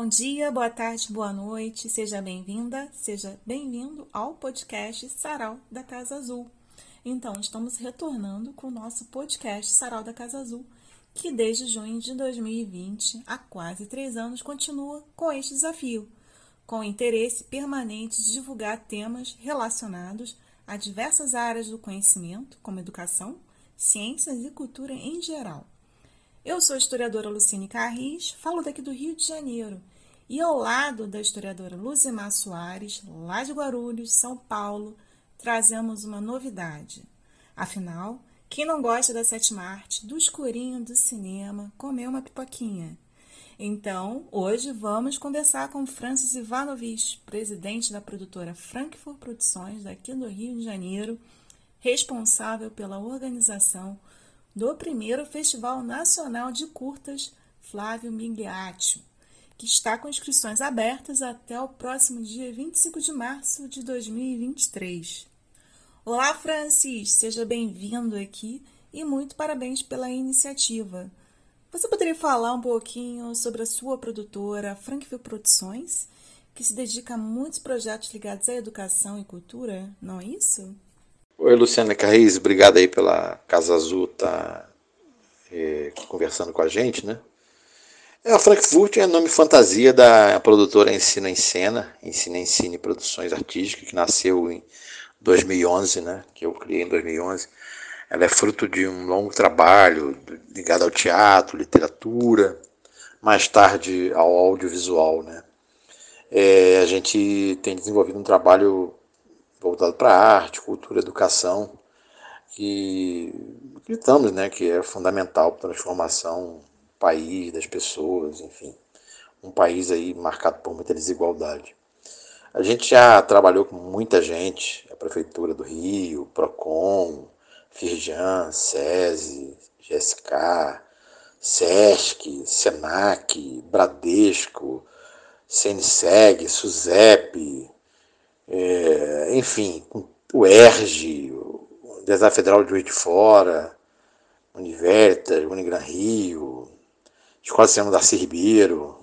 Bom dia, boa tarde, boa noite, seja bem-vinda, seja bem-vindo ao podcast Sarau da Casa Azul. Então, estamos retornando com o nosso podcast Sarau da Casa Azul, que desde junho de 2020, há quase três anos, continua com este desafio, com interesse permanente de divulgar temas relacionados a diversas áreas do conhecimento, como educação, ciências e cultura em geral. Eu sou a historiadora Lucine Carris, falo daqui do Rio de Janeiro. E ao lado da historiadora Luzimar Soares, lá de Guarulhos, São Paulo, trazemos uma novidade. Afinal, quem não gosta da sétima arte, do escurinho do cinema, comer uma pipoquinha? Então, hoje vamos conversar com Francis Ivanovich, presidente da produtora Frankfurt Produções, daqui do Rio de Janeiro, responsável pela organização do primeiro Festival Nacional de Curtas Flávio Migliaccio, que está com inscrições abertas até o próximo dia 25 de março de 2023. Olá, Francis, seja bem-vindo aqui e muito parabéns pela iniciativa. Você poderia falar um pouquinho sobre a sua produtora Frankville Produções, que se dedica a muitos projetos ligados à educação e cultura, não é isso? Oi, Luciana Carriz, obrigado aí pela Casa Azul tá, é, conversando com a gente, né? É, a Frankfurt é nome fantasia da produtora Ensina em Cena, Ensina em Cine Produções Artísticas, que nasceu em 2011, né? Que eu criei em 2011. Ela é fruto de um longo trabalho ligado ao teatro, literatura, mais tarde ao audiovisual, né? É, a gente tem desenvolvido um trabalho voltado para arte, cultura, educação, que acreditamos né, que é fundamental para a transformação país, das pessoas, enfim, um país aí marcado por muita desigualdade. A gente já trabalhou com muita gente, a Prefeitura do Rio, PROCON, Firjan, SESI, GSK, SESC, SENAC, Bradesco, CNSEG, SUSEP, é, enfim, o ERG, o Universidade Federal de Rio de Fora, Univertas, Unigran Rio, Escola de Cinema Darcy Ribeiro,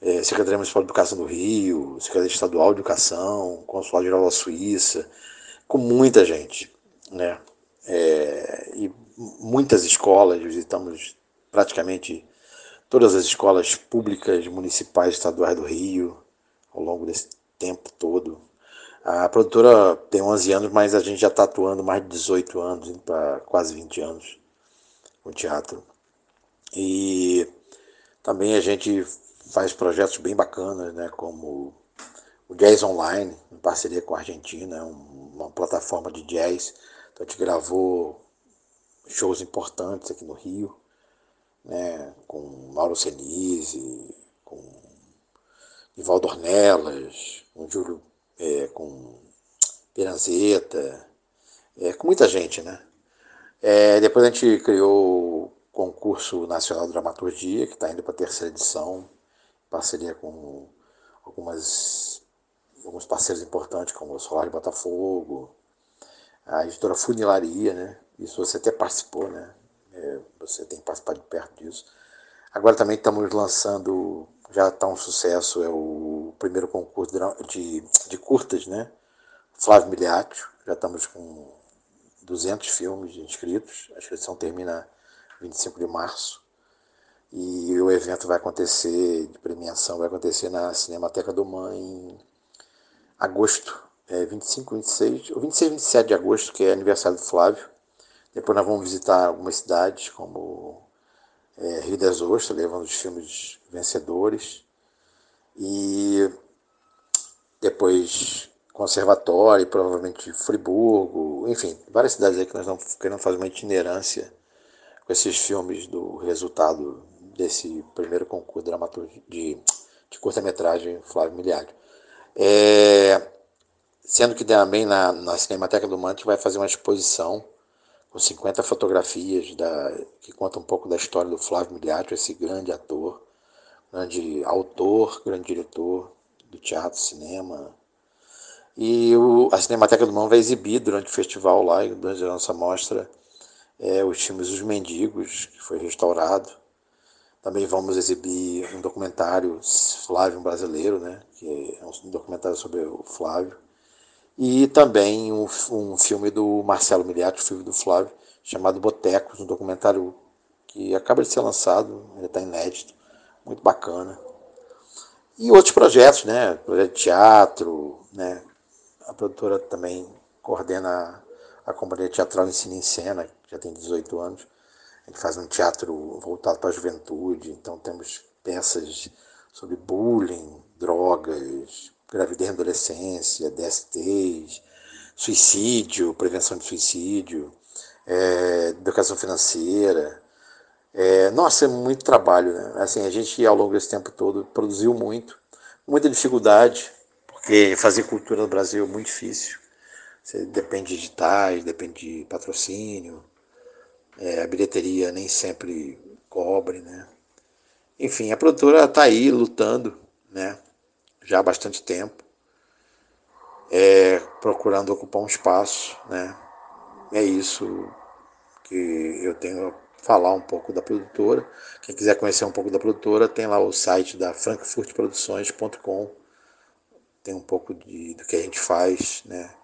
é, Secretaria Municipal de Educação do Rio, Secretaria Estadual de Educação, Consulado Geral da Suíça, com muita gente, né? É, e muitas escolas, visitamos praticamente todas as escolas públicas, municipais, estaduais do Rio, ao longo desse tempo todo. A produtora tem 11 anos, mas a gente já está atuando mais de 18 anos, para quase 20 anos com teatro. E também a gente faz projetos bem bacanas, né, como o Jazz Online, em parceria com a Argentina, uma plataforma de jazz. Então a gente gravou shows importantes aqui no Rio, né, com Mauro Senise, com Ivaldo Ornelas, com Júlio, é, com Piranzeta, é, com muita gente, né? É, depois a gente criou concurso nacional de dramaturgia, que está indo para a terceira edição, em parceria com algumas, alguns parceiros importantes, como o Solar de Botafogo, a editora Funilaria, né? Isso você até participou, né? É, você tem que participar de perto disso. Agora também estamos lançando já está um sucesso, é o primeiro concurso de, de curtas, né? Flávio Miliaccio, já estamos com 200 filmes inscritos, a inscrição termina 25 de março, e o evento vai acontecer, de premiação, vai acontecer na Cinemateca do Mãe em agosto, é 25, 26, ou 26, 27 de agosto, que é aniversário do Flávio. Depois nós vamos visitar algumas cidades, como é, Rio das Ostras, levando os filmes vencedores. E depois Conservatório, provavelmente Friburgo, enfim, várias cidades aí que nós estamos querendo fazer uma itinerância com esses filmes do resultado desse primeiro concurso de, de curta-metragem Flávio Miliário. É, sendo que também na, na Cinemateca do Mante vai fazer uma exposição com 50 fotografias da, que contam um pouco da história do Flávio Miliato, esse grande ator, grande autor, grande diretor do teatro, cinema. E o, a Cinemateca do Mão vai exibir durante o festival lá, durante a nossa mostra, é, os filmes Os Mendigos, que foi restaurado, Também vamos exibir um documentário Flávio Brasileiro, né? que é um documentário sobre o Flávio. E também um, um filme do Marcelo Miliati, filme do Flávio, chamado Botecos, um documentário que acaba de ser lançado, ainda está inédito, muito bacana. E outros projetos, né? Projeto de teatro, né? A produtora também coordena a Companhia Teatral Ensino em Cena, que já tem 18 anos. A gente faz um teatro voltado para a juventude, então temos peças sobre bullying, drogas, gravidez na adolescência, DSTs, suicídio, prevenção de suicídio, é, educação financeira. É, nossa, é muito trabalho. Né? Assim, a gente, ao longo desse tempo todo, produziu muito, muita dificuldade, porque fazer cultura no Brasil é muito difícil. Você depende de editais, depende de patrocínio, é, a bilheteria nem sempre cobre, né? Enfim, a produtora está aí lutando, né? Já há bastante tempo, é, procurando ocupar um espaço, né? É isso que eu tenho a falar um pouco da produtora. Quem quiser conhecer um pouco da produtora, tem lá o site da frankfurtproduções.com. Tem um pouco de, do que a gente faz, né?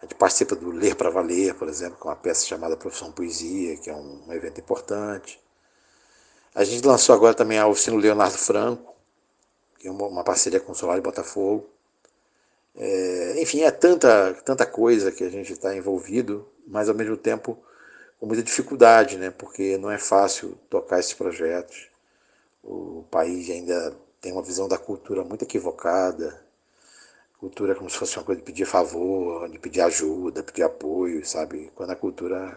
A gente participa do Ler para Valer, por exemplo, com uma peça chamada Profissão Poesia, que é um, um evento importante. A gente lançou agora também a oficina Leonardo Franco, que é uma, uma parceria com o Solar de Botafogo. É, enfim, é tanta, tanta coisa que a gente está envolvido, mas ao mesmo tempo com muita dificuldade, né? porque não é fácil tocar esses projetos. O país ainda tem uma visão da cultura muito equivocada cultura é como se fosse uma coisa de pedir favor, de pedir ajuda, pedir apoio, sabe? Quando a cultura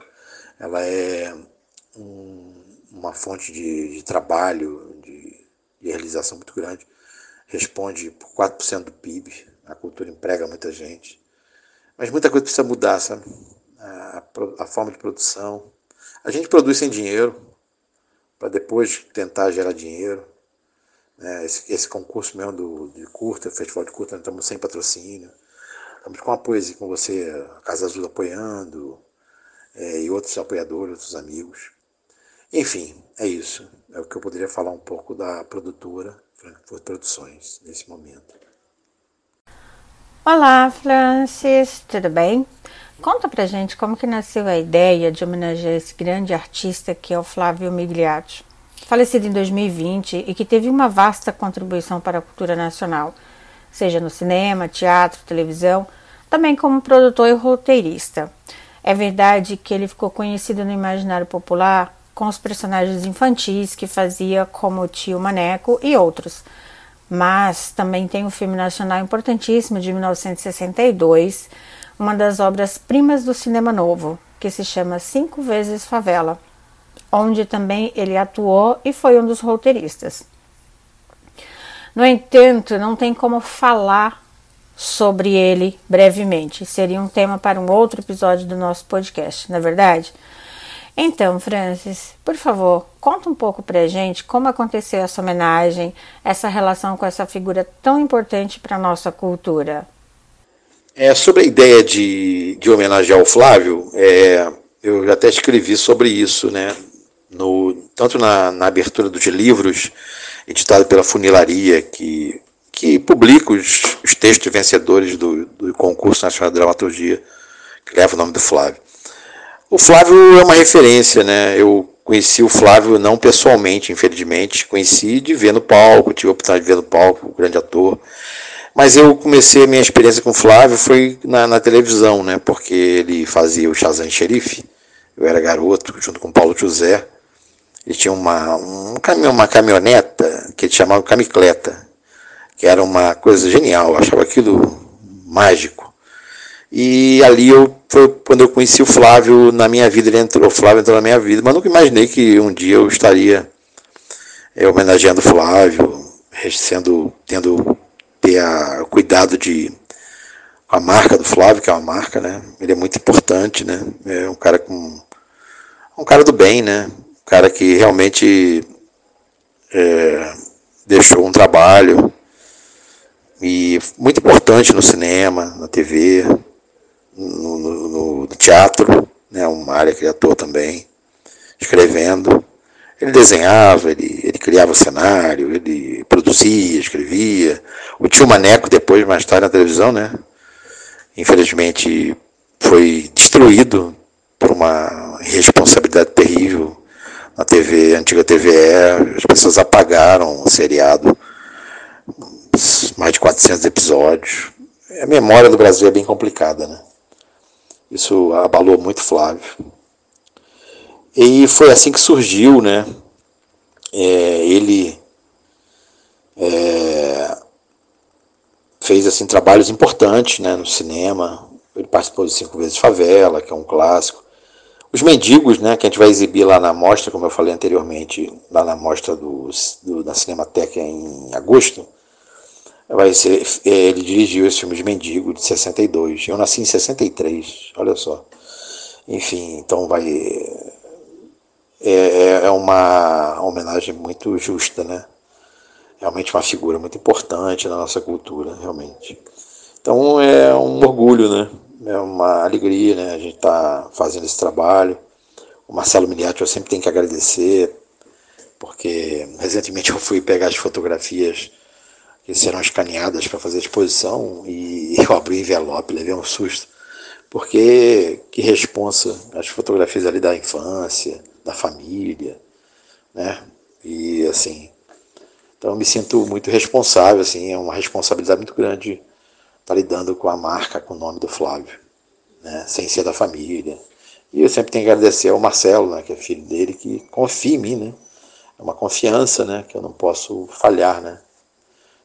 ela é um, uma fonte de, de trabalho, de, de, realização muito grande, responde por 4% do PIB, a cultura emprega muita gente. Mas muita coisa precisa mudar, sabe? A, a, a forma de produção. A gente produz sem dinheiro, para depois tentar gerar dinheiro. Né? Esse, esse, concurso mesmo do, de curta, festival de curta, nós estamos sem patrocínio. Estamos com apoio com você, a Casa Azul apoiando, é, e outros apoiadores, outros amigos. Enfim, é isso. É o que eu poderia falar um pouco da produtora Frankfurt Produções nesse momento. Olá, Francis, tudo bem? Conta pra gente como que nasceu a ideia de homenagear esse grande artista que é o Flávio Migliaccio falecido em 2020 e que teve uma vasta contribuição para a cultura nacional, seja no cinema, teatro, televisão, também como produtor e roteirista. É verdade que ele ficou conhecido no imaginário popular com os personagens infantis que fazia como o tio Maneco e outros. Mas também tem um filme nacional importantíssimo de 1962, uma das obras primas do cinema novo, que se chama Cinco Vezes Favela onde também ele atuou e foi um dos roteiristas. No entanto, não tem como falar sobre ele brevemente. Seria um tema para um outro episódio do nosso podcast, na é verdade? Então, Francis, por favor, conta um pouco pra gente como aconteceu essa homenagem, essa relação com essa figura tão importante para nossa cultura. É, sobre a ideia de, de homenagear o Flávio, é, eu até escrevi sobre isso, né? No, tanto na, na abertura dos livros, editado pela Funilaria, que, que publica os, os textos vencedores do, do concurso nacional de dramaturgia, que leva o nome do Flávio. O Flávio é uma referência, né? Eu conheci o Flávio não pessoalmente, infelizmente, conheci de ver no palco, tive a oportunidade de ver no palco, o grande ator. Mas eu comecei a minha experiência com o Flávio foi na, na televisão, né? Porque ele fazia o Shazam Xerife, eu era garoto, junto com o Paulo José. Ele tinha uma, um uma caminhoneta que ele chamava camicleta, que era uma coisa genial, eu achava aquilo mágico. E ali eu, foi quando eu conheci o Flávio na minha vida, ele entrou, o Flávio entrou na minha vida, mas nunca imaginei que um dia eu estaria é, homenageando o Flávio, sendo, tendo ter a, cuidado de a marca do Flávio, que é uma marca, né? Ele é muito importante, né? É um cara com um cara do bem, né? Cara que realmente é, deixou um trabalho e muito importante no cinema, na TV, no, no, no teatro, né, uma área atuou também, escrevendo. Ele desenhava, ele, ele criava cenário, ele produzia, escrevia. O tio Maneco, depois, mais tarde na televisão, né? Infelizmente foi destruído por uma irresponsabilidade terrível na TV, antiga TVE. As pessoas apagaram o seriado, mais de 400 episódios. A memória do Brasil é bem complicada, né? Isso abalou muito Flávio. E foi assim que surgiu, né? É, ele é, fez assim trabalhos importantes, né, no cinema. Ele participou de Cinco Vezes Favela, que é um clássico. Os Mendigos, né, que a gente vai exibir lá na mostra, como eu falei anteriormente, lá na mostra do, do da Cinemateca em agosto, vai ser, é, ele dirigiu esse filme de Mendigo de 62. Eu nasci em 63, olha só. Enfim, então vai é, é, é uma homenagem muito justa, né? Realmente uma figura muito importante na nossa cultura, realmente. Então é um orgulho, né? É uma alegria, né? A gente está fazendo esse trabalho. O Marcelo Miliati eu sempre tenho que agradecer, porque recentemente eu fui pegar as fotografias que serão escaneadas para fazer a exposição e eu abri o envelope, levei um susto, porque que responsa as fotografias ali da infância, da família, né? E assim, então eu me sinto muito responsável, assim, é uma responsabilidade muito grande estar tá lidando com a marca, com o nome do Flávio, né? Sem ser da família. E eu sempre tenho que agradecer ao Marcelo, né, que é filho dele, que confia em mim, né? É uma confiança, né, que eu não posso falhar, né?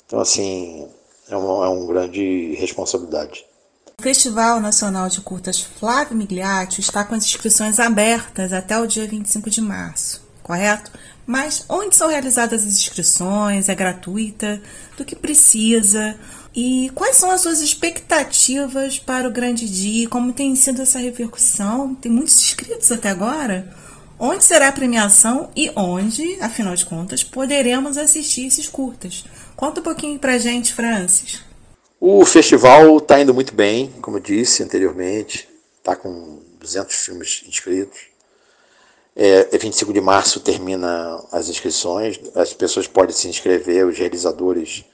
Então, assim, é uma, é uma grande responsabilidade. O Festival Nacional de Curtas Flávio Migliaccio está com as inscrições abertas até o dia 25 de março, correto? Mas onde são realizadas as inscrições? É gratuita? Do que precisa? E quais são as suas expectativas para o grande dia? Como tem sido essa repercussão? Tem muitos inscritos até agora? Onde será a premiação e onde, afinal de contas, poderemos assistir esses curtas? Conta um pouquinho pra gente, Francis. O festival está indo muito bem, como eu disse anteriormente, está com 200 filmes inscritos. É, 25 de março termina as inscrições, as pessoas podem se inscrever, os realizadores,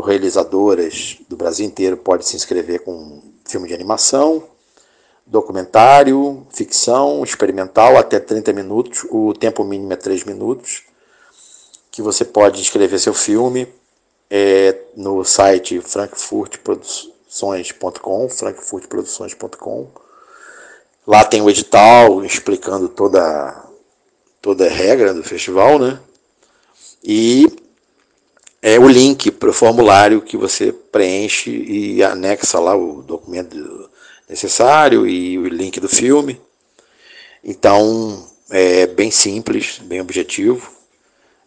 realizadoras do Brasil inteiro podem se inscrever com filme de animação, documentário, ficção, experimental, até 30 minutos, o tempo mínimo é 3 minutos, que você pode inscrever seu filme é, no site frankfurtproduções.com, frankfurtproduções.com. Lá tem o edital explicando toda, toda a regra do festival, né? E é o link para o formulário que você preenche e anexa lá o documento necessário e o link do filme. Então, é bem simples, bem objetivo.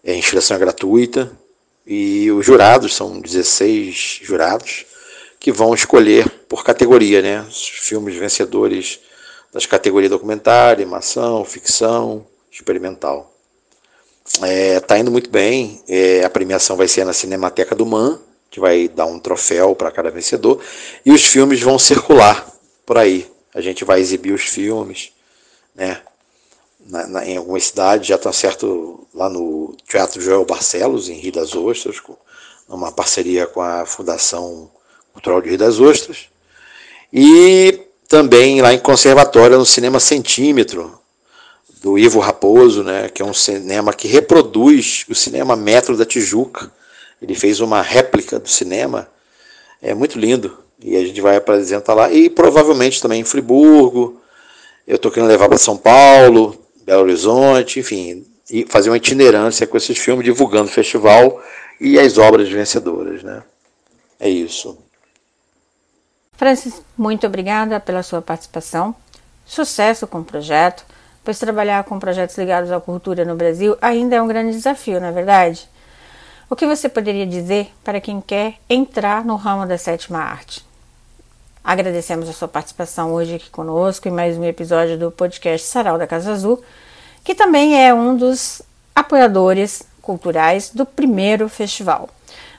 A inscrição é gratuita. E os jurados, são 16 jurados, que vão escolher por categoria, né? Os filmes vencedores das categorias documentário, animação, ficção, experimental. É, tá indo muito bem. É, a premiação vai ser na Cinemateca do MAN, que vai dar um troféu para cada vencedor. E os filmes vão circular por aí. A gente vai exibir os filmes, né? na, na, em algumas cidades, já está certo lá no Teatro Joel Barcelos, em Rio das Ostras, com uma parceria com a Fundação Cultural de Rio das Ostras. E também lá em Conservatório, no Cinema Centímetro, do Ivo Raposo, né, que é um cinema que reproduz o cinema Metro da Tijuca. Ele fez uma réplica do cinema, é muito lindo, e a gente vai apresentar lá. E provavelmente também em Friburgo, eu estou querendo levar para São Paulo, Belo Horizonte, enfim, e fazer uma itinerância com esses filmes, divulgando o festival e as obras vencedoras, né? É isso. Francis, muito obrigada pela sua participação. Sucesso com o projeto, pois trabalhar com projetos ligados à cultura no Brasil ainda é um grande desafio, não é verdade? O que você poderia dizer para quem quer entrar no ramo da sétima arte? Agradecemos a sua participação hoje aqui conosco em mais um episódio do podcast Sarau da Casa Azul, que também é um dos apoiadores culturais do primeiro festival.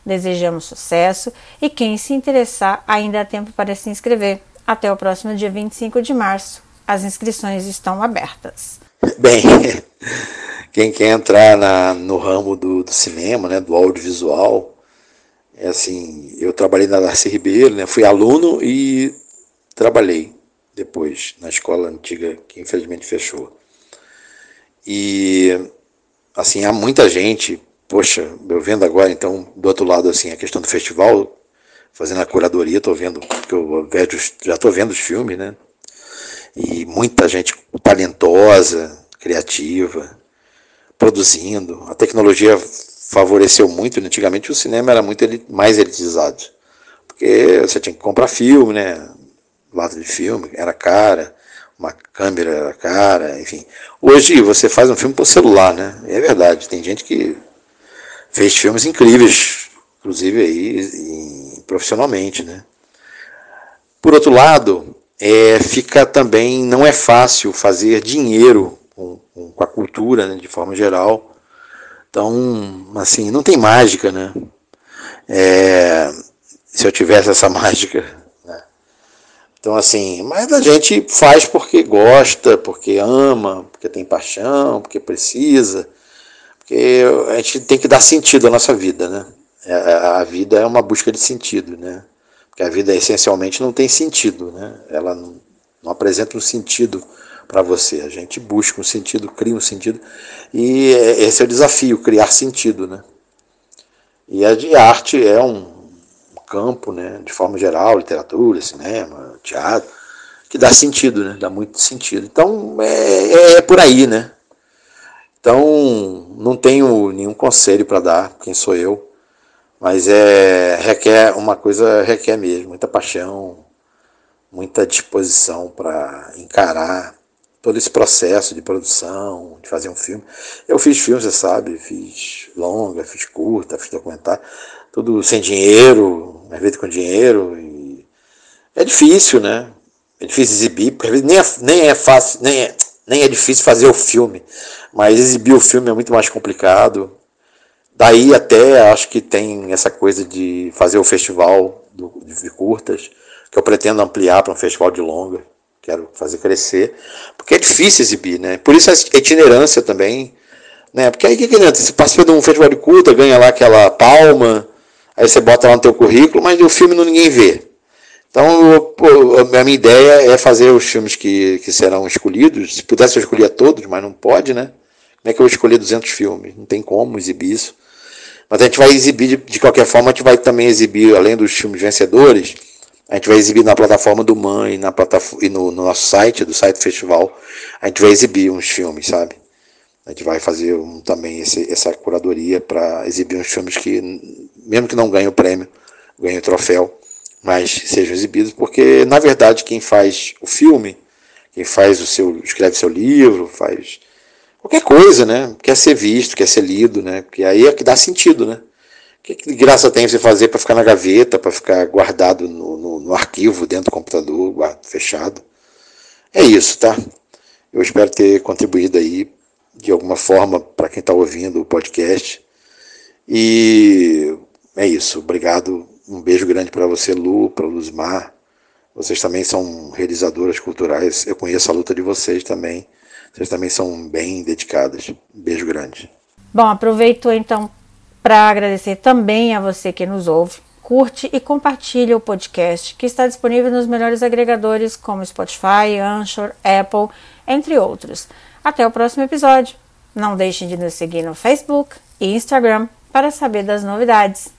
Desejamos sucesso e quem se interessar ainda há tempo para se inscrever. Até o próximo dia 25 de março. As inscrições estão abertas. Bem, quem quer entrar na, no ramo do, do, cinema, né, do audiovisual, é assim, eu trabalhei na Darcy Ribeiro, né, fui aluno e trabalhei depois na escola antiga que infelizmente fechou. E assim, há muita gente, poxa, eu vendo agora então do outro lado assim a questão do festival, fazendo a curadoria, estou vendo, porque eu vejo, já estou vendo os filmes, né? E muita gente talentosa, criativa, produzindo. A tecnologia favoreceu muito. Antigamente o cinema era muito mais elitizado. Porque você tinha que comprar filme, né? Lata de filme, era cara, uma câmera era cara, enfim. Hoje você faz um filme por celular, né? É verdade, tem gente que fez filmes incríveis, inclusive aí profissionalmente, né? Por outro lado, é, fica também não é fácil fazer dinheiro com, com a cultura, né, de forma geral. Então, assim, não tem mágica, né? É, se eu tivesse essa mágica, né? Então, assim, mas a gente faz porque gosta, porque ama, porque tem paixão, porque precisa, porque a gente tem que dar sentido à nossa vida, né? É, a vida é uma busca de sentido, né? Porque a vida essencialmente não tem sentido, né? Ela não, não apresenta um sentido para você. A gente busca um sentido, cria um sentido, e esse é o desafio, criar sentido, né? E a arte é um campo, né, de forma geral, literatura, cinema, teatro, que dá sentido, né? Dá muito sentido. Então é, é, é por aí, né? Então não tenho nenhum conselho para dar, quem sou eu. Mas é requer uma coisa requer mesmo, muita paixão, muita disposição para encarar todo esse processo de produção, de fazer um filme. Eu fiz filmes, você sabe, fiz longa, fiz curta, fiz documentário, tudo sem dinheiro, às vezes com dinheiro. E é difícil, né? É difícil exibir, porque às vezes nem é, nem é fácil, nem é, nem é difícil fazer o filme, mas exibir o filme é muito mais complicado. Daí até acho que tem essa coisa de fazer o festival do, de curtas, que eu pretendo ampliar para um festival de longa. Quero fazer crescer, porque é difícil exibir, né? Por isso a itinerância também, né? Porque aí o que, adianta? Você participa de um festival de curta, ganha lá aquela palma, aí você bota lá no teu currículo, mas o filme não ninguém vê. Então, a minha ideia é fazer os filmes que, que serão escolhidos. Se pudesse, eu escolher todos, mas não pode, né? Como é que eu vou escolher 200 filmes? Não tem como exibir isso. Mas a gente vai exibir, de, de qualquer forma, a gente vai também exibir, além dos filmes vencedores, a gente vai exibir na plataforma do Mãe na plataforma, e no, no, nosso site, do site festival, a gente vai exibir uns filmes, sabe? A gente vai fazer um, também esse, essa curadoria para exibir uns filmes que, mesmo que não ganhem o prêmio, ganhem o troféu, mas sejam exibidos, porque na verdade quem faz o filme, quem faz o seu, escreve seu livro, faz qualquer coisa, né? Quer ser visto, quer ser lido, né? Porque aí é que dá sentido, né? Que, que graça tem você fazer para ficar na gaveta, para ficar guardado no, no, no, arquivo dentro do computador, fechado? É isso, tá? Eu espero ter contribuído aí de alguma forma para quem está ouvindo o podcast. E é isso. Obrigado. Um beijo grande para você, Lu, para Luzmar. Vocês também são realizadoras culturais. Eu conheço a luta de vocês também. Vocês também são bem dedicadas. Beijo grande. Bom, aproveito então para agradecer também a você que nos ouve. Curte e compartilha o podcast que está disponível nos melhores agregadores como Spotify, Anchor, Apple, entre outros. Até o próximo episódio. Não deixem de nos seguir no Facebook e Instagram para saber das novidades.